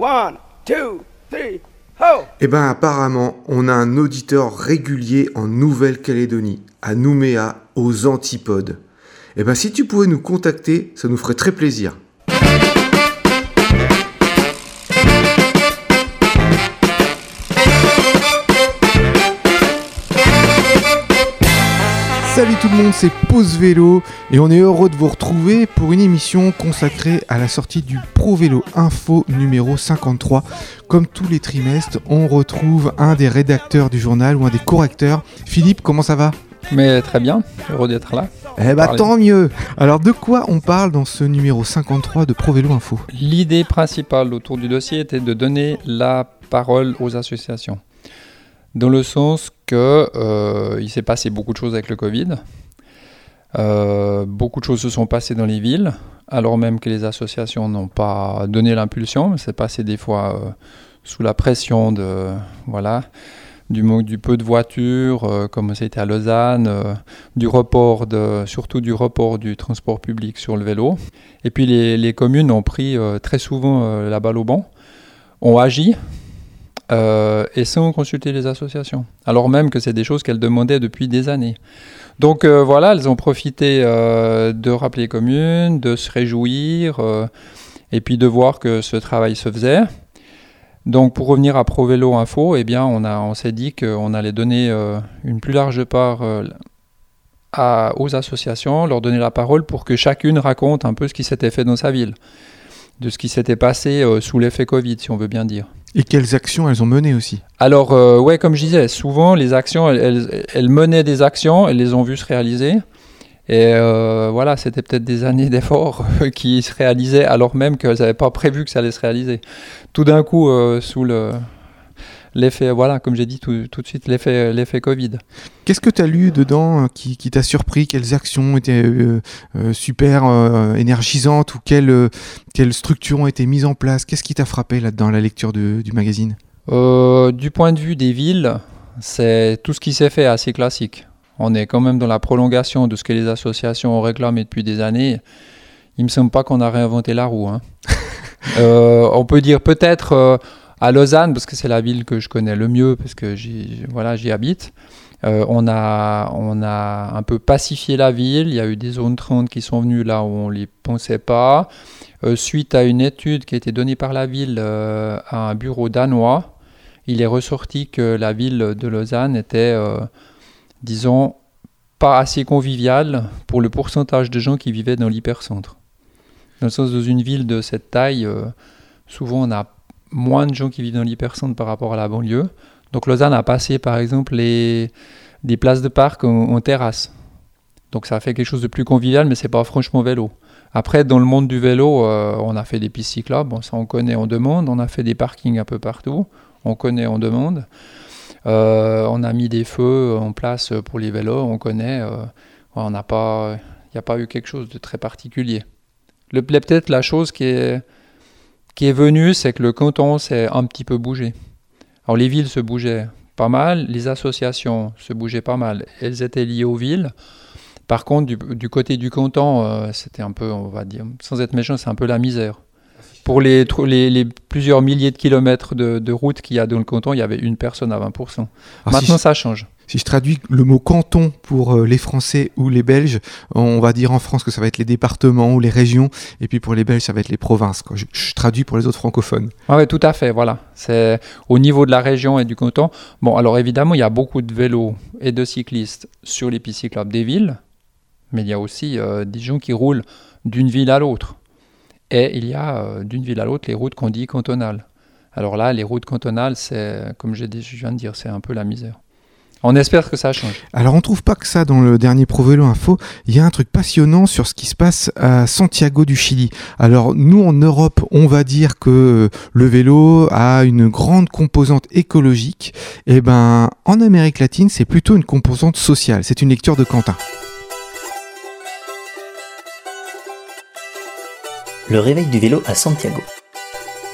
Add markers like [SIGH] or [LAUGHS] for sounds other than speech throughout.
One! Eh ben apparemment, on a un auditeur régulier en Nouvelle-Calédonie, à Nouméa, aux Antipodes. Eh ben si tu pouvais nous contacter, ça nous ferait très plaisir. Tout le monde, c'est Pause Vélo et on est heureux de vous retrouver pour une émission consacrée à la sortie du Pro Vélo Info numéro 53. Comme tous les trimestres, on retrouve un des rédacteurs du journal ou un des correcteurs. Philippe, comment ça va? Mais très bien, heureux d'être là. Eh bah tant mieux Alors de quoi on parle dans ce numéro 53 de Pro Vélo Info? L'idée principale autour du dossier était de donner la parole aux associations dans le sens que euh, il s'est passé beaucoup de choses avec le Covid. Euh, beaucoup de choses se sont passées dans les villes, alors même que les associations n'ont pas donné l'impulsion. C'est passé des fois euh, sous la pression de voilà du, du peu de voitures, comme c'était à Lausanne, du report surtout du report du transport public sur le vélo. Et puis les, les communes ont pris très souvent la balle au banc, ont agi euh, et sans consulter les associations, alors même que c'est des choses qu'elles demandaient depuis des années. Donc euh, voilà, elles ont profité euh, de rappeler les communes, de se réjouir, et puis de voir que ce travail se faisait. Donc pour revenir à ProVélo Info, eh bien on, on s'est dit qu'on allait donner une plus large part aux associations, leur donner la parole pour que chacune raconte un peu ce qui s'était fait dans sa ville, de ce qui s'était passé sous l'effet Covid, si on veut bien dire. Et quelles actions elles ont menées aussi Alors, euh, ouais, comme je disais, souvent les actions, elles, elles, menaient des actions, elles les ont vues se réaliser. Et euh, voilà, c'était peut-être des années [LAUGHS] d'efforts [LAUGHS] qui se réalisaient alors même qu'elles n'avaient pas prévu que ça allait se réaliser. Tout d'un coup, euh, sous le, l'effet, voilà, comme j'ai dit tout, tout, de suite, l'effet, l'effet Covid. Qu'est-ce que tu as lu dedans qui, qui t'a surpris? Quelles actions étaient euh, euh, super euh, énergisantes ou quelles, quelles structures ont été mises en place? Qu'est-ce qui t'a frappé là-dedans, la lecture de, du magazine? Du point de vue des villes, c'est tout ce qui s'est fait assez classique. On est quand même dans la prolongation de ce que les associations ont réclamé depuis des années. Il me semble pas qu'on a réinventé la roue. Hein. [LAUGHS] on peut dire peut-être à Lausanne, parce que c'est la ville que je connais le mieux, parce que j'y voilà, habite, euh, on, a, on a un peu pacifié la ville. Il y a eu des zones 30 qui sont venues là où on ne les pensait pas. Euh, suite à une étude qui a été donnée par la ville euh, à un bureau danois, il est ressorti que la ville de Lausanne était, disons, pas assez conviviale pour le pourcentage de gens qui vivaient dans l'hypercentre. Dans le sens, dans une ville de cette taille, souvent on a moins de gens qui vivent dans l'hypercentre par rapport à la banlieue. Donc Lausanne a passé par exemple les, des places de parc en, terrasse. Donc ça a fait quelque chose de plus convivial, mais c'est pas franchement vélo. Après, dans le monde du vélo, euh, on a fait des pistes cyclables, ça on connaît, on demande. On a fait des parkings un peu partout, on connaît, on demande. Euh, on a mis des feux en place pour les vélos, on connaît. Euh, on n'a pas, il n'y a pas eu quelque chose de très particulier. Le, peut-être la chose qui est qui est venu, c'est que le canton s'est un petit peu bougé. Alors les villes se bougeaient pas mal, les associations se bougeaient pas mal. Elles étaient liées aux villes. Par contre, du, côté du canton, euh, c'était un peu, on va dire, sans être méchant, c'est un peu la misère. Pour les, les, plusieurs milliers de kilomètres de, de route qu'il y a dans le canton, il y avait une personne à 20%. Ah, Maintenant, ça change si je traduis le mot canton pour euh, les Français ou les Belges, on va dire en France que ça va être les départements ou les régions, et puis pour les Belges, ça va être les provinces. Je, traduis pour les autres francophones. Ah oui, tout à fait, voilà. C'est au niveau de la région et du canton. Bon, alors évidemment, il y a beaucoup de vélos et de cyclistes sur les pistes cyclables des villes, mais il y a aussi euh, des gens qui roulent d'une ville à l'autre. Et il y a euh, d'une ville à l'autre les routes qu'on dit cantonales. Alors là, les routes cantonales, c'est, comme je viens de dire, c'est un peu la misère. On espère que ça change. Alors on trouve pas que ça dans le dernier Pro Vélo Info. Il y a un truc passionnant sur ce qui se passe à Santiago du Chili. Alors nous en Europe, on va dire que le vélo a une grande composante écologique. Et eh ben en Amérique latine, c'est plutôt une composante sociale. C'est une lecture de Quentin. Le réveil du vélo à Santiago.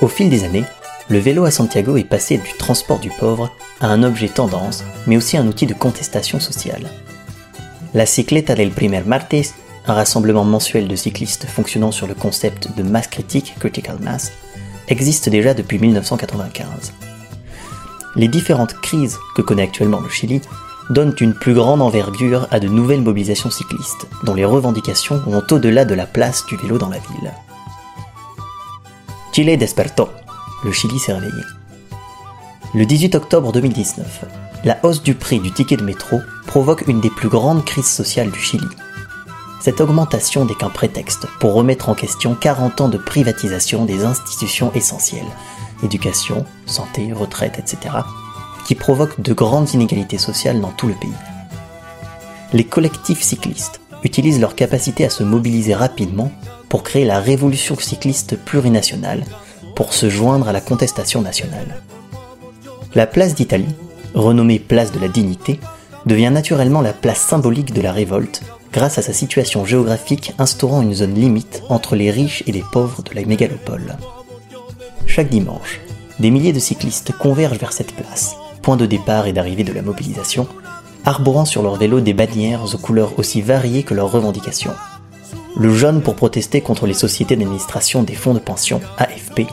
Au fil des années, le vélo à Santiago est passé du transport du pauvre à un objet tendance, mais aussi un outil de contestation sociale. La Cicleta del Primer Martes, un rassemblement mensuel de cyclistes fonctionnant sur le concept de masse critique, critical mass, existe déjà depuis 1995. Les différentes crises que connaît actuellement le Chili donnent une plus grande envergure à de nouvelles mobilisations cyclistes, dont les revendications vont au-delà de la place du vélo dans la ville. Chile despertó. Le Chili s'est réveillé. Le 18 octobre 2019, la hausse du prix du ticket de métro provoque une des plus grandes crises sociales du Chili. Cette augmentation n'est qu'un prétexte pour remettre en question 40 ans de privatisation des institutions essentielles, éducation, santé, retraite, etc., qui provoquent de grandes inégalités sociales dans tout le pays. Les collectifs cyclistes utilisent leur capacité à se mobiliser rapidement pour créer la révolution cycliste plurinationale, pour se joindre à la contestation nationale. La place d'Italie, renommée place de la dignité, devient naturellement la place symbolique de la révolte grâce à sa situation géographique instaurant une zone limite entre les riches et les pauvres de la mégalopole. Chaque dimanche, des milliers de cyclistes convergent vers cette place, point de départ et d'arrivée de la mobilisation, arborant sur leur vélo des bannières aux couleurs aussi variées que leurs revendications. Le jaune pour protester contre les sociétés d'administration des fonds de pension, AFP,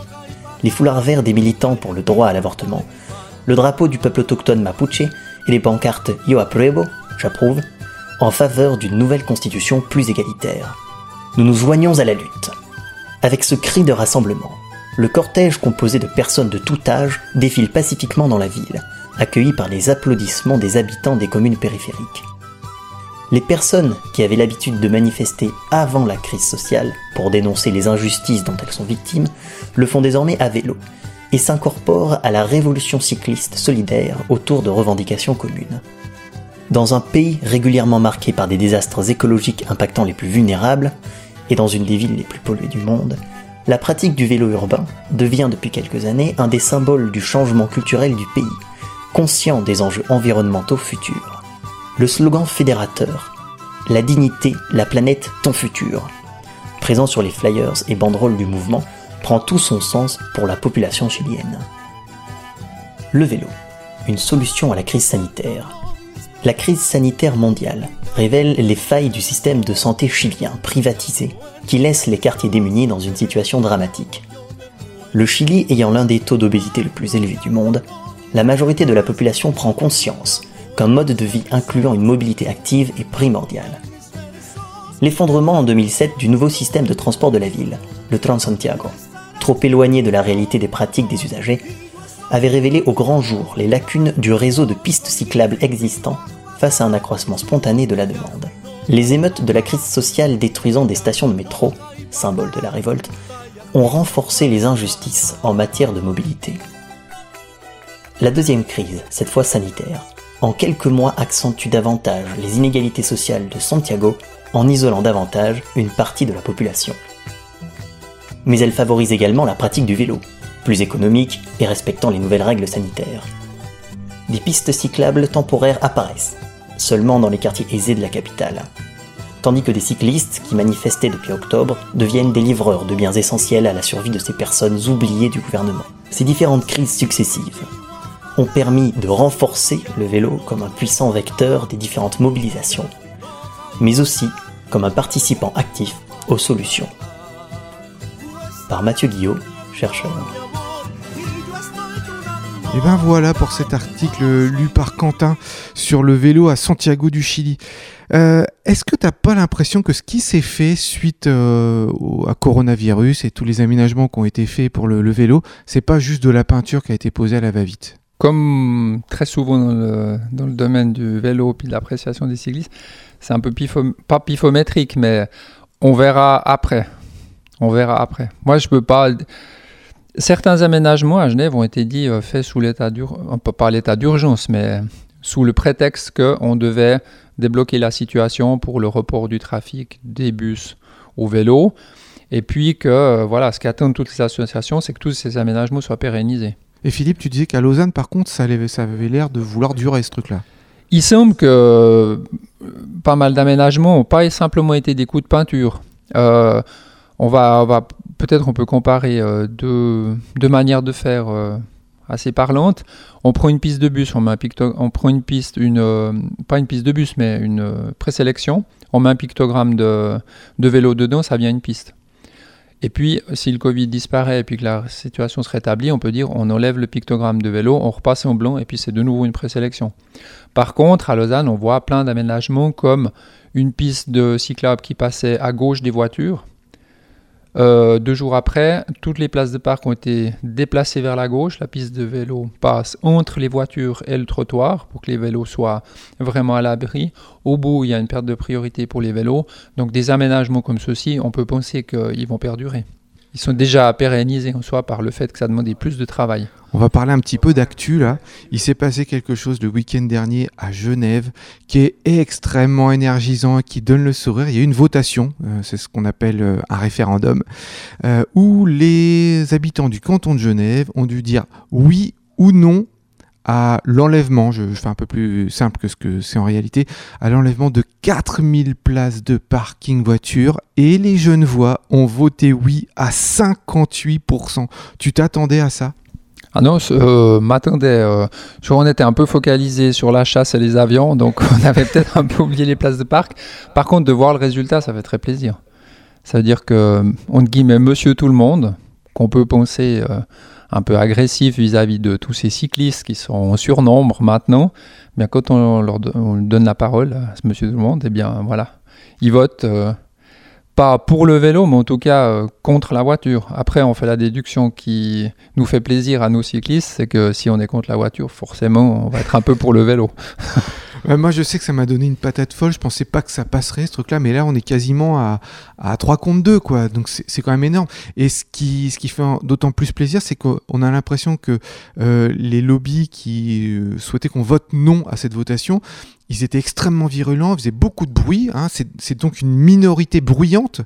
les foulards verts des militants pour le droit à l'avortement, le drapeau du peuple autochtone mapuche et les pancartes Yo apruebo, j'approuve, en faveur d'une nouvelle constitution plus égalitaire. Nous nous joignons à la lutte. Avec ce cri de rassemblement, le cortège composé de personnes de tout âge défile pacifiquement dans la ville, accueilli par les applaudissements des habitants des communes périphériques. Les personnes qui avaient l'habitude de manifester avant la crise sociale pour dénoncer les injustices dont elles sont victimes le font désormais à vélo et s'incorporent à la révolution cycliste solidaire autour de revendications communes. Dans un pays régulièrement marqué par des désastres écologiques impactant les plus vulnérables, et dans une des villes les plus polluées du monde, la pratique du vélo urbain devient depuis quelques années un des symboles du changement culturel du pays, conscient des enjeux environnementaux futurs. Le slogan fédérateur La dignité, la planète, ton futur, présent sur les flyers et banderoles du mouvement, prend tout son sens pour la population chilienne. Le vélo, une solution à la crise sanitaire. La crise sanitaire mondiale révèle les failles du système de santé chilien privatisé qui laisse les quartiers démunis dans une situation dramatique. Le Chili ayant l'un des taux d'obésité le plus élevé du monde, la majorité de la population prend conscience qu'un mode de vie incluant une mobilité active est primordial. L'effondrement en 2007 du nouveau système de transport de la ville, le Transantiago, trop éloigné de la réalité des pratiques des usagers, avait révélé au grand jour les lacunes du réseau de pistes cyclables existant face à un accroissement spontané de la demande. Les émeutes de la crise sociale détruisant des stations de métro, symbole de la révolte, ont renforcé les injustices en matière de mobilité. La deuxième crise, cette fois sanitaire, en quelques mois accentue davantage les inégalités sociales de Santiago en isolant davantage une partie de la population mais elle favorise également la pratique du vélo, plus économique et respectant les nouvelles règles sanitaires. Des pistes cyclables temporaires apparaissent, seulement dans les quartiers aisés de la capitale, tandis que des cyclistes qui manifestaient depuis octobre deviennent des livreurs de biens essentiels à la survie de ces personnes oubliées du gouvernement. Ces différentes crises successives ont permis de renforcer le vélo comme un puissant vecteur des différentes mobilisations, mais aussi comme un participant actif aux solutions par Mathieu Guillot, chercheur. Et ben voilà pour cet article lu par Quentin sur le vélo à Santiago du Chili. Euh, est-ce que tu n'as pas l'impression que ce qui s'est fait suite euh, à coronavirus et tous les aménagements qui ont été faits pour le, vélo, c'est pas juste de la peinture qui a été posée à la va-vite? Comme très souvent dans le, domaine du vélo et de l'appréciation des cyclistes, c'est un peu pas pifométrique, mais on verra après. On verra après. Moi, je peux pas. Certains aménagements à Genève ont été dit euh, faits sous l'état d'urgence, pas l'état d'urgence, mais sous le prétexte qu'on devait débloquer la situation pour le report du trafic des bus au vélo. Et puis que, euh, voilà, ce qu'attendent toutes les associations, c'est que tous ces aménagements soient pérennisés. Et Philippe, tu disais qu'à Lausanne, par contre, ça avait, l'air de vouloir durer ce truc-là. Il semble que euh, pas mal d'aménagements n'ont pas simplement été des coups de peinture. Euh, on va, peut-être on peut comparer euh, deux, manières de faire assez parlantes. On prend une piste de bus, on, met un on prend une piste, une, pas une piste de bus, mais une présélection. On met un pictogramme de, vélo dedans, ça vient une piste. Et puis, si le Covid disparaît et puis que la situation se rétablit, on peut dire on enlève le pictogramme de vélo, on repasse en blanc et puis c'est de nouveau une présélection. Par contre, à Lausanne, on voit plein d'aménagements comme une piste de cyclable qui passait à gauche des voitures. Euh, deux jours après, toutes les places de parc ont été déplacées vers la gauche. La piste de vélo passe entre les voitures et le trottoir pour que les vélos soient vraiment à l'abri. Au bout, il y a une perte de priorité pour les vélos. Donc des aménagements comme ceux-ci, on peut penser qu'ils vont perdurer. Ils sont déjà pérennisés en soi par le fait que ça demandait plus de travail. On va parler un petit peu d'actu là. Il s'est passé quelque chose le week-end dernier à Genève qui est extrêmement énergisant et qui donne le sourire. Il y a eu une votation, euh, c'est ce qu'on appelle euh, un référendum, euh, où les habitants du canton de Genève ont dû dire oui ou non à l'enlèvement, je, fais un peu plus simple que ce que c'est en réalité, à l'enlèvement de 4000 places de parking voiture et les Genevois ont voté oui à 58%. Tu t'attendais à ça? Ah non, euh, m'attendais. Euh, on était un peu focalisé sur la chasse et les avions, donc [LAUGHS] on avait peut-être un peu oublié les places de parc. Par contre, de voir le résultat, ça fait très plaisir. Ça veut dire que, entre guillemets, monsieur tout le monde, qu'on peut penser euh, un peu agressif vis-à-vis de tous ces cyclistes qui sont en surnombre maintenant, eh bien quand on leur donne la parole à ce monsieur tout le monde, eh bien voilà, ils votent euh, pas pour le vélo, mais en tout cas euh, contre la voiture. Après, on fait la déduction qui nous fait plaisir à nos cyclistes, c'est que si on est contre la voiture, forcément, on va être un peu pour le vélo. [LAUGHS] moi, je sais que ça m'a donné une patate folle. Je pensais pas que ça passerait ce truc-là, mais là, on est quasiment à, à 3 contre 2, quoi. Donc, c'est quand même énorme. Et ce qui, ce qui fait d'autant plus plaisir, c'est qu'on a l'impression que euh, les lobbies qui euh, souhaitaient qu'on vote non à cette votation, ils étaient extrêmement virulents, faisaient beaucoup de bruit. Hein. C'est donc une minorité bruyante,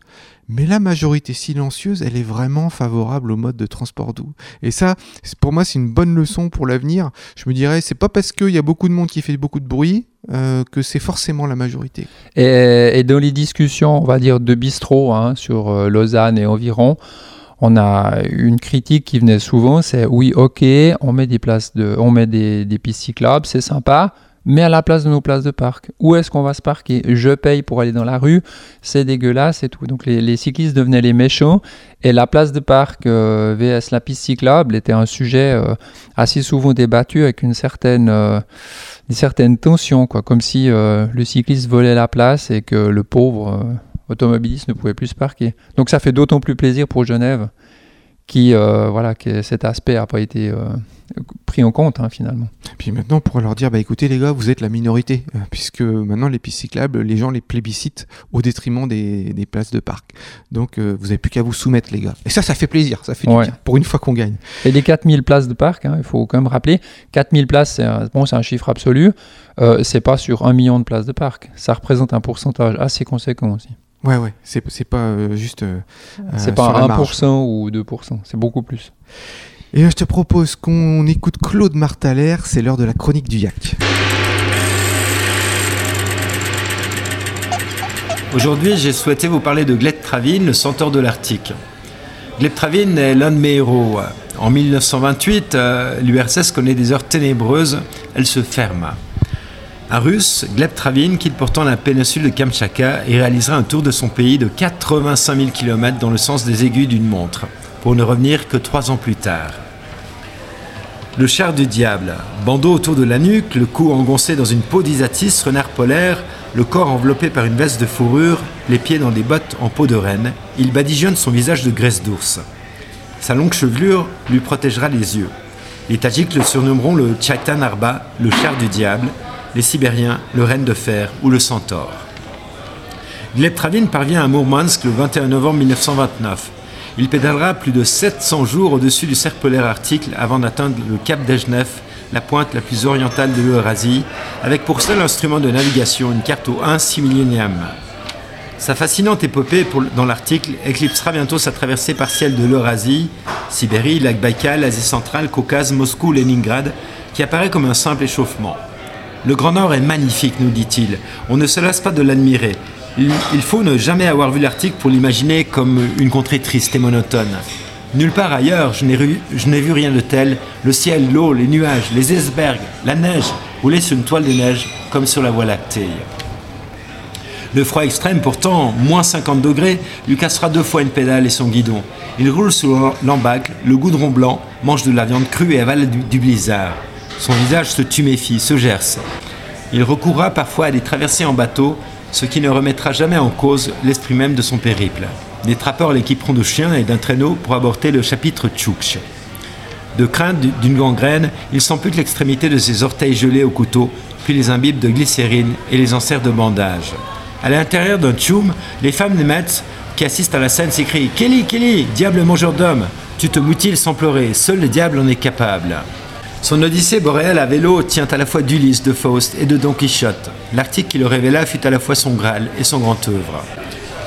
mais la majorité silencieuse, elle est vraiment favorable au mode de transport doux. Et ça, pour moi, c'est une bonne leçon pour l'avenir. Je me dirais, c'est pas parce qu'il y a beaucoup de monde qui fait beaucoup de bruit euh, que c'est forcément la majorité. Et, dans les discussions, on va dire, de bistrot hein, sur euh, Lausanne et environ, on a une critique qui venait souvent, c'est oui, ok, on met des places on met des pistes cyclables, c'est sympa, mais à la place de nos places de parc. Où est-ce qu'on va se parquer? Je paye pour aller dans la rue, c'est dégueulasse et tout. Donc les, cyclistes devenaient les méchants et la place de parc euh, vs la piste cyclable était un sujet euh, assez souvent débattu avec une certaine, euh, une certaine tension, quoi, comme si le cycliste volait la place et que le pauvre automobiliste ne pouvait plus se parquer. Donc ça fait d'autant plus plaisir pour Genève qui, voilà, que cet aspect n'a pas été pris en compte hein, finalement. Puis maintenant, pour leur dire, bah écoutez les gars, vous êtes la minorité, euh, puisque maintenant les pistes cyclables, les gens les plébiscitent au détriment des, des places de parc. Donc euh, vous n'avez plus qu'à vous soumettre les gars. Et ça, ça fait plaisir, ça fait du bien, pour une fois qu'on gagne. Et les 4000 places de parc, hein, il faut quand même rappeler, 4000 places, c'est un, bon, un chiffre absolu, euh, c'est pas sur un million de places de parc, ça représente un pourcentage assez conséquent aussi. Ouais, ouais, c'est pas juste. c'est pas 1% ou 2%, c'est beaucoup plus. Et je te propose qu'on écoute Claude Martaler, c'est l'heure de la chronique du yak. Aujourd'hui, j'ai souhaité vous parler de Gleb Travin, le centaure de l'Arctique. Gleb Travin est l'un de mes héros. En 1928, euh, l'URSS connaît des heures ténébreuses, elle se ferme. Un russe, Gleb Travin quitte pourtant la péninsule de Kamchatka et réalisera un tour de son pays de 85 000 km dans le sens des aiguilles d'une montre pour ne revenir que trois ans plus tard. Le char du diable, bandeau autour de la nuque, le cou engoncé dans une peau d'isatis, renard polaire, le corps enveloppé par une veste de fourrure, les pieds dans des bottes en peau de renne, il badigeonne son visage de graisse d'ours. Sa longue chevelure lui protégera les yeux. Les Tadjiks le surnommeront le Tchaitan Arba, le char du diable, les Sibériens le renne de fer ou le centaure. Gleb Travin parvient à Mourmansk le 21 novembre 1929. Il pédalera plus de 700 jours au-dessus du cercle polaire arctique avant d'atteindre le cap d'Ejnev, la pointe la plus orientale de l'Eurasie, avec pour seul instrument de navigation une carte au 1 6 millionième. Sa fascinante épopée dans l'Arctique éclipsera bientôt sa traversée partielle de l'Eurasie, Sibérie, lac Baïkal, Asie centrale, Caucase, Moscou, Leningrad, qui apparaît comme un simple échauffement. Le Grand Nord est magnifique, nous dit-il. On ne se lasse pas de l'admirer. Il faut ne jamais avoir vu l'Arctique pour l'imaginer comme une contrée triste et monotone. Nulle part ailleurs, je n'ai vu rien de tel. Le ciel, l'eau, les nuages, les icebergs, la neige, roulés sur une toile de neige comme sur la Voie lactée. Le froid extrême, pourtant, moins 50 degrés, lui cassera deux fois une pédale et son guidon. Il roule sous l'embâcle, le goudron blanc, mange de la viande crue et avale du blizzard. Son visage se tuméfie, se gerce. Il recourra parfois à des traversées en bateau, ce qui ne remettra jamais en cause l'esprit même de son périple. Des trappeurs l'équiperont de chiens et d'un traîneau pour aborder le chapitre Tchoukch. De crainte d'une gangrène, il s'ampute l'extrémité de ses orteils gelés au couteau, puis les imbibe de glycérine et les enserre de bandage. À l'intérieur d'un tchoum, les femmes des Metz qui assistent à la scène s'écrient Kelly, Kelly, diable mangeur d'hommes, tu te moutiles sans pleurer, seul le diable en est capable. Son Odyssée boréale à vélo tient à la fois d'Ulysse, de Faust et de Don Quichotte. L'article qui le révéla fut à la fois son Graal et son grand œuvre.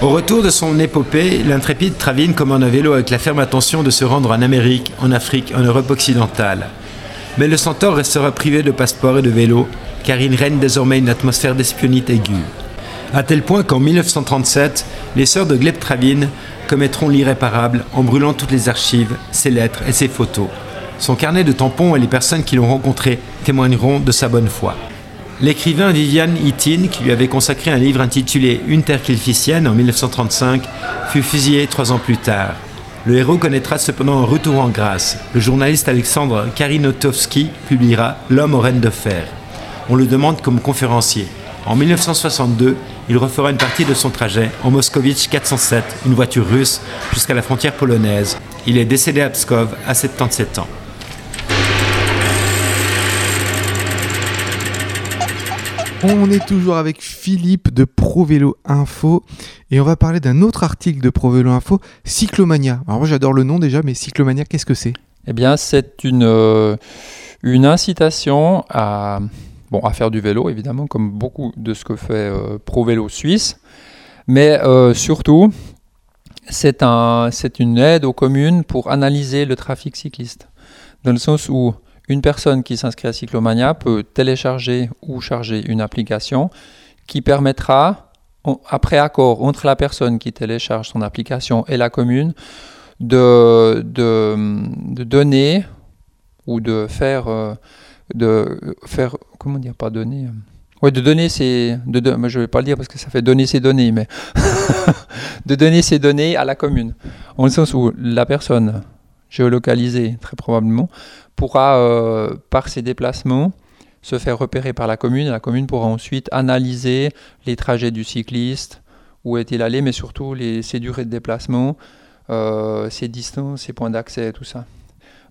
Au retour de son épopée, l'intrépide Travine commande un vélo avec la ferme intention de se rendre en Amérique, en Afrique, en Europe occidentale. Mais le centaure restera privé de passeport et de vélo, car il règne désormais une atmosphère d'espionnite aiguë. À tel point qu'en 1937, les sœurs de Gleb Travine commettront l'irréparable en brûlant toutes les archives, ses lettres et ses photos. Son carnet de tampons et les personnes qui l'ont rencontré témoigneront de sa bonne foi. L'écrivain Viviane Itin, qui lui avait consacré un livre intitulé Une terre kilficienne en 1935, fut fusillé trois ans plus tard. Le héros connaîtra cependant un retour en grâce. Le journaliste Alexandre Karinotowski publiera L'homme aux rênes de fer. On le demande comme conférencier. En 1962, il refera une partie de son trajet en Moscovitch 407, une voiture russe, jusqu'à la frontière polonaise. Il est décédé à Pskov à 77 ans. On est toujours avec Philippe de ProVélo Info et on va parler d'un autre article de ProVélo Info, Cyclomania. Alors moi j'adore le nom déjà, mais Cyclomania, qu'est-ce que c'est? Eh bien, c'est une, euh, incitation à, faire du vélo, évidemment, comme beaucoup de ce que fait euh, ProVélo Suisse. Mais euh, surtout, c'est un, une aide aux communes pour analyser le trafic cycliste. Dans le sens où une personne qui s'inscrit à Cyclomania peut télécharger ou charger une application qui permettra, après accord entre la personne qui télécharge son application et la commune, de, de, donner ou de faire, euh, de faire, comment dire, pas donner, euh, ouais, de donner ses, de, je ne vais pas le dire parce que ça fait donner ses données, mais [LAUGHS] de donner ses données à la commune, en le sens où la personne géolocalisée, très probablement, pourra, euh, par ses déplacements, se faire repérer par la commune. La commune pourra ensuite analyser les trajets du cycliste, où est-il allé, mais surtout les, ses durées de déplacement, euh, ses distances, ses points d'accès, tout ça.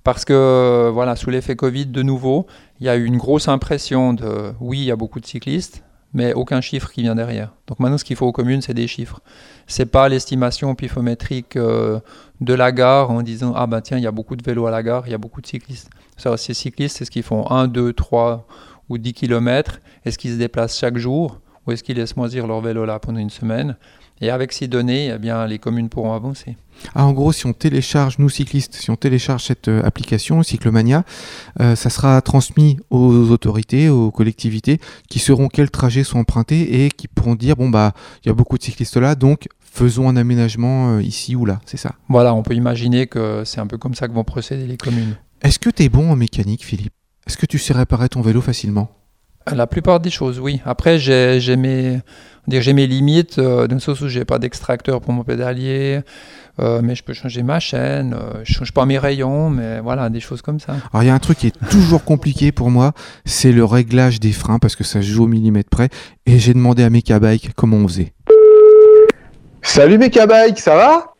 Parce que, voilà, sous l'effet Covid, de nouveau, il y a eu une grosse impression de oui, il y a beaucoup de cyclistes, mais aucun chiffre qui vient derrière. Donc maintenant, ce qu'il faut aux communes, c'est des chiffres. C'est pas l'estimation pifométrique euh, de la gare en disant ah ben tiens, il y a beaucoup de vélos à la gare, il y a beaucoup de cyclistes. Ça, ces cyclistes, c'est ce qu'ils font 1, 2, 3 ou 10 km. Est-ce qu'ils se déplacent chaque jour ou est-ce qu'ils laissent moisir leur vélo là pendant une semaine? Et avec ces données, eh bien, les communes pourront avancer. Ah, en gros, si on télécharge, nous cyclistes, si on télécharge cette euh, application, Cyclomania, euh, ça sera transmis aux autorités, aux collectivités, qui sauront quels trajets sont empruntés et qui pourront dire, bon, bah, il y a beaucoup de cyclistes là, donc faisons un aménagement euh, ici ou là, c'est ça. Voilà, on peut imaginer que c'est un peu comme ça que vont procéder les communes. Est-ce que tu es bon en mécanique, Philippe? Est-ce que tu sais réparer ton vélo facilement? La plupart des choses, oui. Après, j'ai mes, mes limites, euh, dans le sens où j'ai pas d'extracteur pour mon pédalier, euh, mais je peux changer ma chaîne, euh, je change pas mes rayons, mais voilà, des choses comme ça. Alors, il y a un truc qui est toujours compliqué pour moi, c'est le réglage des freins, parce que ça joue au millimètre près, et j'ai demandé à Mecabike comment on faisait. Salut Mecabike, ça va?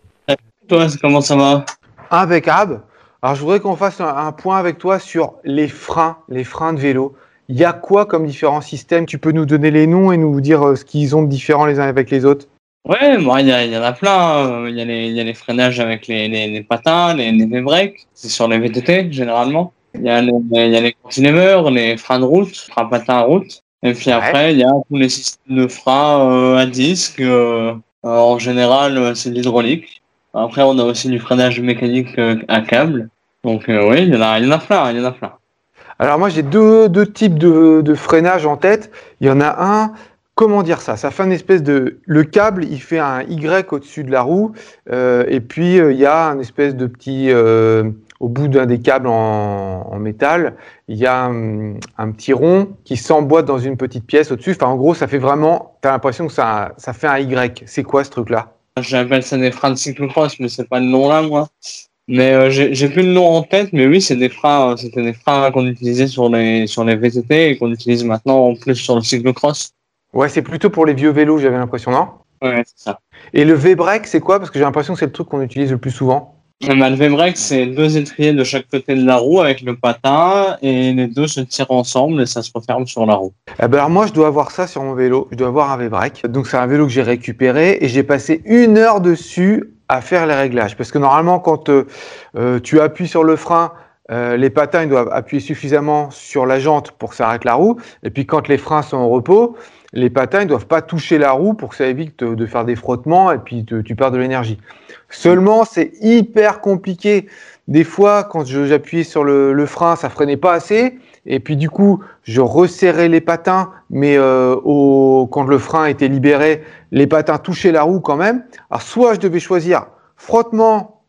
Toi, comment ça va? Impeccable. Alors, je voudrais qu'on fasse un, un, point avec toi sur les freins, les freins de vélo. Il y a quoi comme différents systèmes? Tu peux nous donner les noms et nous dire euh, ce qu'ils ont de différent les uns avec les autres? Ouais, moi, il y, y, en a plein. Il y a les, il y a les freinages avec les, les, les patins, les, les breaks. C'est sur les VTT, généralement. Il y a les, il y a les cantilevers, les freins de route, freins patins à route. Et puis après, ouais. il y a tous les systèmes de freins euh, à disque. Euh, en général, c'est de l'hydraulique. Après, on a aussi du freinage mécanique à câble. Donc oui, il y, en a, il y en a plein, il y en a plein. Alors moi, j'ai deux, deux types de, de, freinage en tête. Il y en a un, comment dire ça? Ça fait une espèce de... Le câble, il fait un Y au-dessus de la roue. Euh, et puis, euh, il y a un espèce de petit... au bout d'un des câbles en, métal, il y a un, petit rond qui s'emboîte dans une petite pièce au-dessus. Enfin, en gros, ça fait vraiment, tu as l'impression que ça, ça fait un Y. C'est quoi ce truc-là? J'appelle ça des freins de cyclocross, mais c'est pas le nom là, moi. Mais euh, j'ai plus le nom en tête, mais oui, c'est des freins, c'était des freins qu'on utilisait sur les sur les VTT et qu'on utilise maintenant en plus sur le cyclocross. Ouais, c'est plutôt pour les vieux vélos, j'avais l'impression, non? Ouais, c'est ça. Et le V-brake, c'est quoi? Parce que j'ai l'impression que c'est le truc qu'on utilise le plus souvent. Bah, le V-brake, c'est deux étriers de chaque côté de la roue avec le patin et les deux se tirent ensemble et ça se referme sur la roue. Eh ben alors moi, je dois avoir ça sur mon vélo. Je dois avoir un V-brake. Donc c'est un vélo que j'ai récupéré et j'ai passé une heure dessus à faire les réglages. Parce que normalement, quand euh, euh, tu appuies sur le frein, euh, les patins doivent appuyer suffisamment sur la jante pour que ça arrête la roue. Et puis quand les freins sont au repos, les patins ne doivent pas toucher la roue pour que ça évite de faire des frottements et puis tu perds de l'énergie. Seulement, c'est hyper compliqué. Des fois, quand j'appuyais sur le, frein, ça freinait pas assez. Et puis du coup, je resserrais les patins, mais euh, quand le frein était libéré, les patins touchaient la roue quand même. Alors soit je devais choisir frottement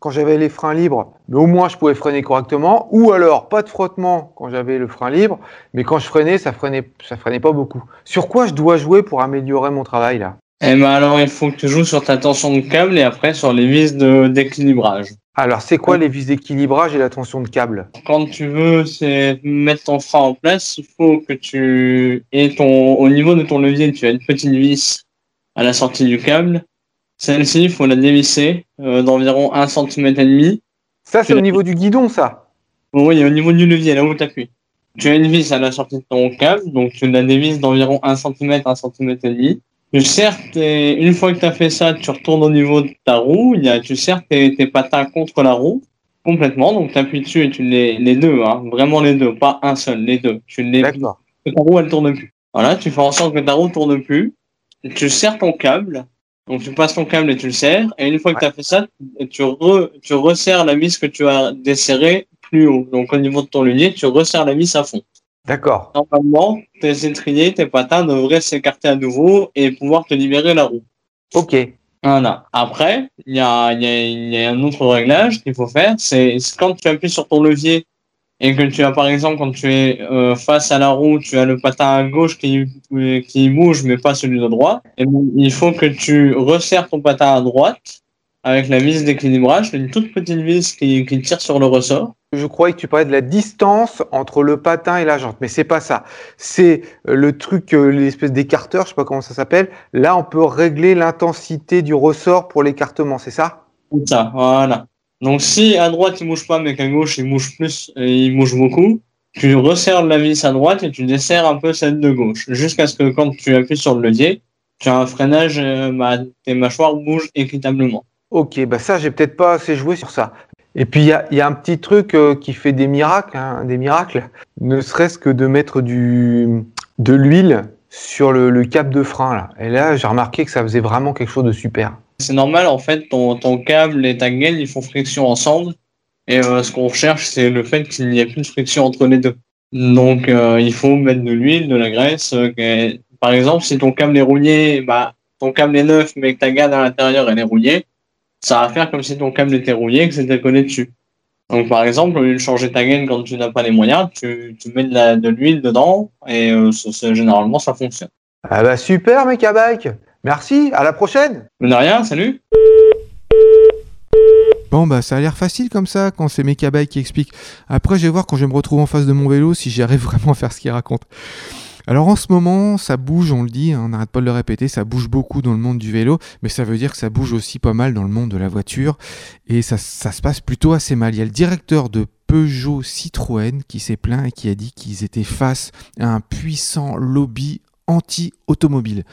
quand j'avais les freins libres, mais au moins je pouvais freiner correctement, ou alors pas de frottement quand j'avais le frein libre, mais quand je freinais, ça freinait, ça freinait pas beaucoup. Sur quoi je dois jouer pour améliorer mon travail là? Eh ben alors il faut que tu joues sur ta tension de câble et après sur les vis d'équilibrage. Alors c'est quoi les vis d'équilibrage et la tension de câble? Quand tu veux mettre ton frein en place, il faut que tu aies ton au niveau de ton levier, tu as une petite vis à la sortie du câble celle-ci, il faut la dévisser euh, d'environ 1 cm et demi. Ça, c'est au niveau du guidon, ça? Oui, au niveau du levier, là où tu appuies. Tu as une vis à la sortie de ton câble, donc tu la dévisses d'environ 1 cm, 1 cm et demi. Tu serres une fois que tu as fait ça, tu retournes au niveau de ta roue, il y a, tu serres tes, patins contre la roue complètement, donc tu appuies dessus et tu les, les deux, hein, vraiment les deux, pas un seul, les deux. Tu les D'accord. ta roue elle tourne plus. Voilà, tu fais en sorte que ta roue tourne plus. Tu serres ton câble donc tu passes ton câble et tu le serres. Et une fois que tu as fait ça, tu, tu resserres la vis que tu as desserrée plus haut. Donc au niveau de ton levier, tu resserres la vis à fond. D'accord. Normalement, tes étriers, tes patins devraient s'écarter à nouveau et pouvoir te libérer la roue. Ok. Voilà. Après, il y a, y a un autre réglage qu'il faut faire. C'est quand tu appuies sur ton levier et que tu as par exemple quand tu es euh, face à la roue, tu as le patin à gauche qui, qui bouge mais pas celui de droite, et il faut que tu resserres ton patin à droite avec la vis d'équilibrage, une toute petite vis qui, qui, tire sur le ressort. Je croyais que tu parlais de la distance entre le patin et la jante, mais c'est pas ça. C'est euh, le truc, euh, l'espèce d'écarteur, je sais pas comment ça s'appelle. Là, on peut régler l'intensité du ressort pour l'écartement, c'est ça? C'est ça, voilà. Donc si à droite il bouge pas mais qu'à gauche il bouge plus et il bouge beaucoup, tu resserres la vis à droite et tu desserres un peu celle de gauche jusqu'à ce que quand tu appuies sur le levier, tu as un freinage, euh, bah, tes mâchoires bougent équitablement. Ok, bah ça j'ai peut-être pas assez joué sur ça. Et puis il y a, un petit truc euh, qui fait des miracles, hein, des miracles, ne serait-ce que de mettre du de l'huile sur le, le cap de frein là. Et là j'ai remarqué que ça faisait vraiment quelque chose de super. C'est normal, en fait, ton, ton câble et ta gaine, ils font friction ensemble. Et euh, ce qu'on recherche, c'est le fait qu'il n'y ait plus de friction entre les deux. Donc, euh, il faut mettre de l'huile, de la graisse. Par exemple, si ton câble est rouillé, bah, ton câble est neuf, mais que ta gaine à l'intérieur, elle est rouillée, ça va faire comme si ton câble était rouillé et que c'était collé dessus. Donc, par exemple, au lieu de changer ta gaine quand tu n'as pas les moyens, tu, tu mets de l'huile dedans et généralement, ça fonctionne. Ah bah super, mec à bike Merci, à la prochaine. De rien, salut. Bon bah ça a l'air facile comme ça quand c'est Mekabai qui explique. Après je vais voir quand je vais me retrouver en face de mon vélo si j'arrive [LAUGHS] vraiment à faire ce qu'il raconte. Alors en ce moment, ça bouge, on le dit, hein, on n'arrête pas de le répéter, ça bouge beaucoup dans le monde du vélo, mais ça veut dire que ça bouge aussi pas mal dans le monde de la voiture, et ça, ça se passe plutôt assez mal. Il y a le directeur de Peugeot Citroën qui s'est plaint et qui a dit qu'ils étaient face à un puissant lobby anti-automobile.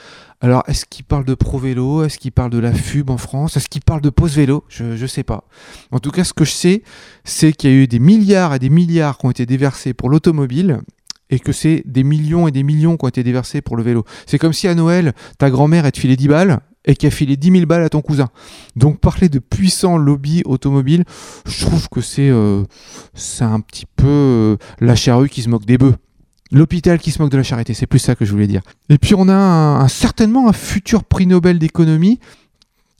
Alors, est-ce qu'il parle de Pro Vélo? Est-ce qu'il parle de la FUB en France? Est-ce qu'il parle de Pause Vélo? Je ne sais pas. En tout cas, ce que je sais, c'est qu'il y a eu des milliards et des milliards qui ont été déversés pour l'automobile et que c'est des millions et des millions qui ont été déversés pour le vélo. C'est comme si à Noël, ta grand-mère, elle te filait 10 balles et qu'elle filé 10 000 balles à ton cousin. Donc parler de puissant lobby automobile, je trouve que c'est euh, un petit peu euh, la charrue qui se moque des bœufs. L'hôpital qui se moque de la charité, c'est plus ça que je voulais dire. Et puis on a certainement un futur prix Nobel d'économie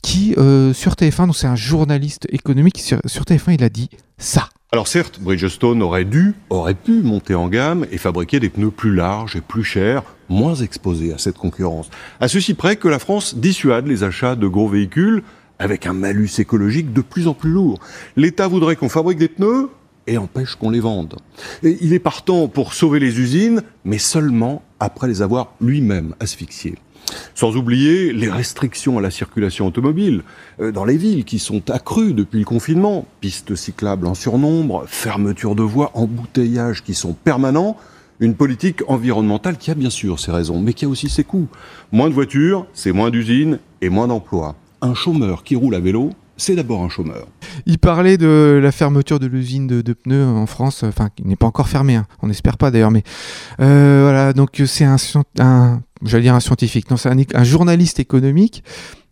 qui, sur TF1, donc c'est un journaliste économique, sur, sur TF1, il a dit ça. Alors certes, Bridgestone aurait dû, aurait pu monter en gamme et fabriquer des pneus plus larges et plus chers, moins exposés à cette concurrence. À ceci près que la France dissuade les achats de gros véhicules avec un malus écologique de plus en plus lourd. L'État voudrait qu'on fabrique des pneus et empêche qu'on les vende. Il est partant pour sauver les usines, mais seulement après les avoir lui-même asphyxiées. Sans oublier les restrictions à la circulation automobile euh, dans les villes qui sont accrues depuis le confinement. Pistes cyclables en surnombre, fermeture de voies, embouteillages qui sont permanents. Une politique environnementale qui a bien sûr ses raisons, mais qui a aussi ses coûts. Moins de voitures, c'est moins d'usines et moins d'emplois. Un chômeur qui roule à vélo, c'est d'abord un chômeur. Il parlait de la fermeture de l'usine de, pneus en France, enfin qui n'est pas encore fermée, hein. on n'espère pas d'ailleurs, mais euh, voilà, donc c'est un, un j'allais dire un scientifique, non, c'est un, journaliste économique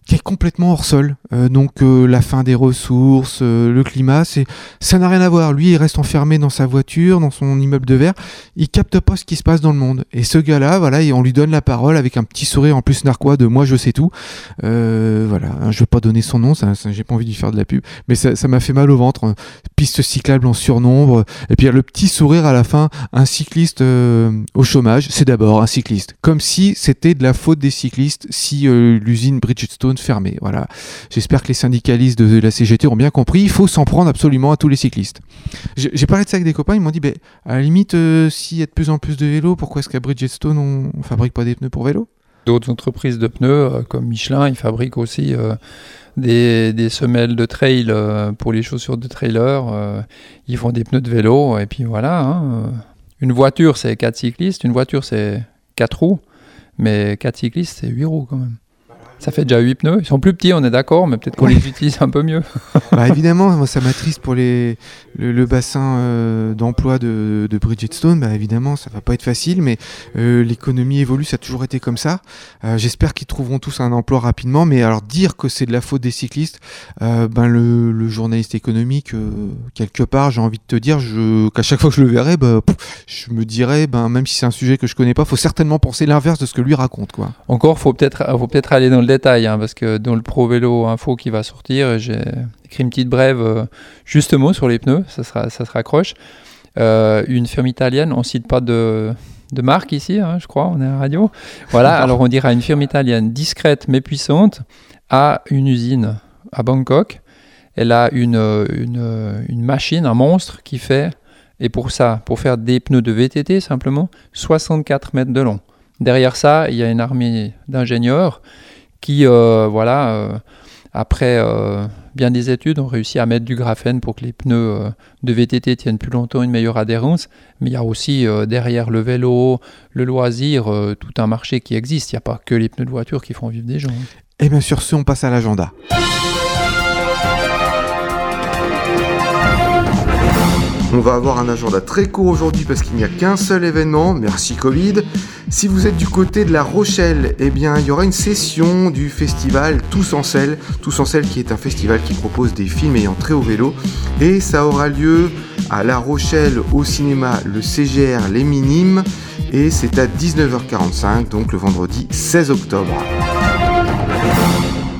qui est complètement hors sol. Euh, donc euh, la fin des ressources, euh, le climat, c'est ça n'a rien à voir. Lui, il reste enfermé dans sa voiture, dans son immeuble de verre. Il capte pas ce qui se passe dans le monde. Et ce gars-là, voilà, on lui donne la parole avec un petit sourire en plus narquois de moi je sais tout. voilà, je vais pas donner son nom, ça, j'ai pas envie d'y faire de la pub, mais ça m'a fait mal au ventre. Piste cyclable en surnombre, et puis le petit sourire à la fin. Un cycliste au chômage, c'est d'abord un cycliste. Comme si c'était de la faute des cyclistes si l'usine Bridgestone fermée. Voilà. J'espère que les syndicalistes de la CGT ont bien compris. Il faut s'en prendre absolument à tous les cyclistes. J'ai parlé de ça avec des copains. Ils m'ont dit, ben, à la limite, euh, s'il y a de plus en plus de vélos, pourquoi est-ce qu'à Bridgestone on, on fabrique pas des pneus pour vélo? D'autres entreprises de pneus, euh, comme Michelin, ils fabriquent aussi euh, des, semelles de trail pour les chaussures de trailer. ils font des pneus de vélo. Et puis voilà. Hein, une voiture, c'est 4 cyclistes. Une voiture, c'est 4 roues. Mais 4 cyclistes, c'est 8 roues quand même. Ça fait déjà 8 pneus. Ils sont plus petits, on est d'accord, mais peut-être qu'on les utilise un peu mieux. [LAUGHS] bah évidemment, moi, ça m'attriste pour les, le, bassin euh, d'emploi de, de, Bridgestone. Bah évidemment, ça va pas être facile, mais euh, l'économie évolue, ça a toujours été comme ça. Euh, j'espère qu'ils trouveront tous un emploi rapidement. Mais alors dire que c'est de la faute des cyclistes, ben le, le, journaliste économique, quelque part, j'ai envie de te dire qu'à chaque fois que je le verrai, bah, je me dirais, ben, même si c'est un sujet que je connais pas, faut certainement penser l'inverse de ce que lui raconte. Quoi. Encore, faut peut-être faut peut-être aller dans le détail, hein, parce que dans le Pro Vélo Info qui va sortir, j'ai écrit une petite brève euh, justement sur les pneus, ça, sera, ça se raccroche. Euh, une firme italienne, on cite pas de, de marque ici, hein, je crois, on est à la radio. Voilà, alors on dira une firme italienne discrète mais puissante a une usine à Bangkok. Elle a une, une, une machine, un monstre qui fait, et pour ça, pour faire des pneus de VTT simplement, 64 mètres de long. Derrière ça, il y a une armée d'ingénieurs qui, euh, voilà, euh, après euh, bien des études, ont réussi à mettre du graphène pour que les pneus de VTT tiennent plus longtemps, une meilleure adhérence. Mais il y a aussi derrière le vélo, le loisir, tout un marché qui existe. Il n'y a pas que les pneus de voiture qui font vivre des gens. Et eh bien sur ce, on passe à l'agenda. On va avoir un agenda très court aujourd'hui parce qu'il n'y a qu'un seul événement, merci Covid. Si vous êtes du côté de La Rochelle, eh bien il y aura une session du festival Tous en selle, Tous en selle qui est un festival qui propose des films ayant très au vélo et ça aura lieu à La Rochelle au cinéma le CGR Les Minimes et c'est à 19h45 donc le vendredi 16 octobre.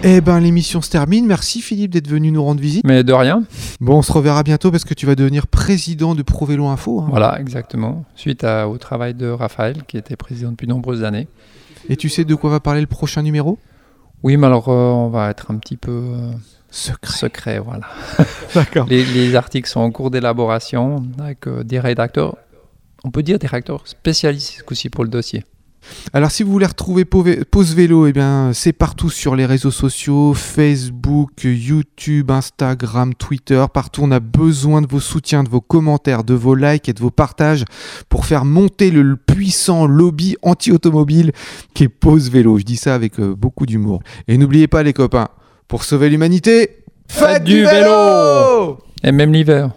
Eh ben l'émission se termine. Merci Philippe d'être venu nous rendre visite. Mais de rien. Bon, on se reverra bientôt parce que tu vas devenir président de ProVélo Info. Hein. Voilà, exactement. Suite au travail de Raphaël, qui était président depuis de nombreuses années. Et tu sais de quoi va parler le prochain numéro? Oui, mais alors euh, on va être un petit peu euh, secret. Secret, voilà. [LAUGHS] D'accord. Les, articles sont en cours d'élaboration avec euh, des rédacteurs. On peut dire des rédacteurs spécialistes aussi pour le dossier. Alors si vous voulez retrouver Pause Vélo, eh bien c'est partout sur les réseaux sociaux, Facebook, YouTube, Instagram, Twitter, partout on a besoin de vos soutiens, de vos commentaires, de vos likes et de vos partages pour faire monter le puissant lobby anti-automobile qui est Pause Vélo. Je dis ça avec euh, beaucoup d'humour. Et n'oubliez pas les copains, pour sauver l'humanité, faites, du vélo Et même l'hiver.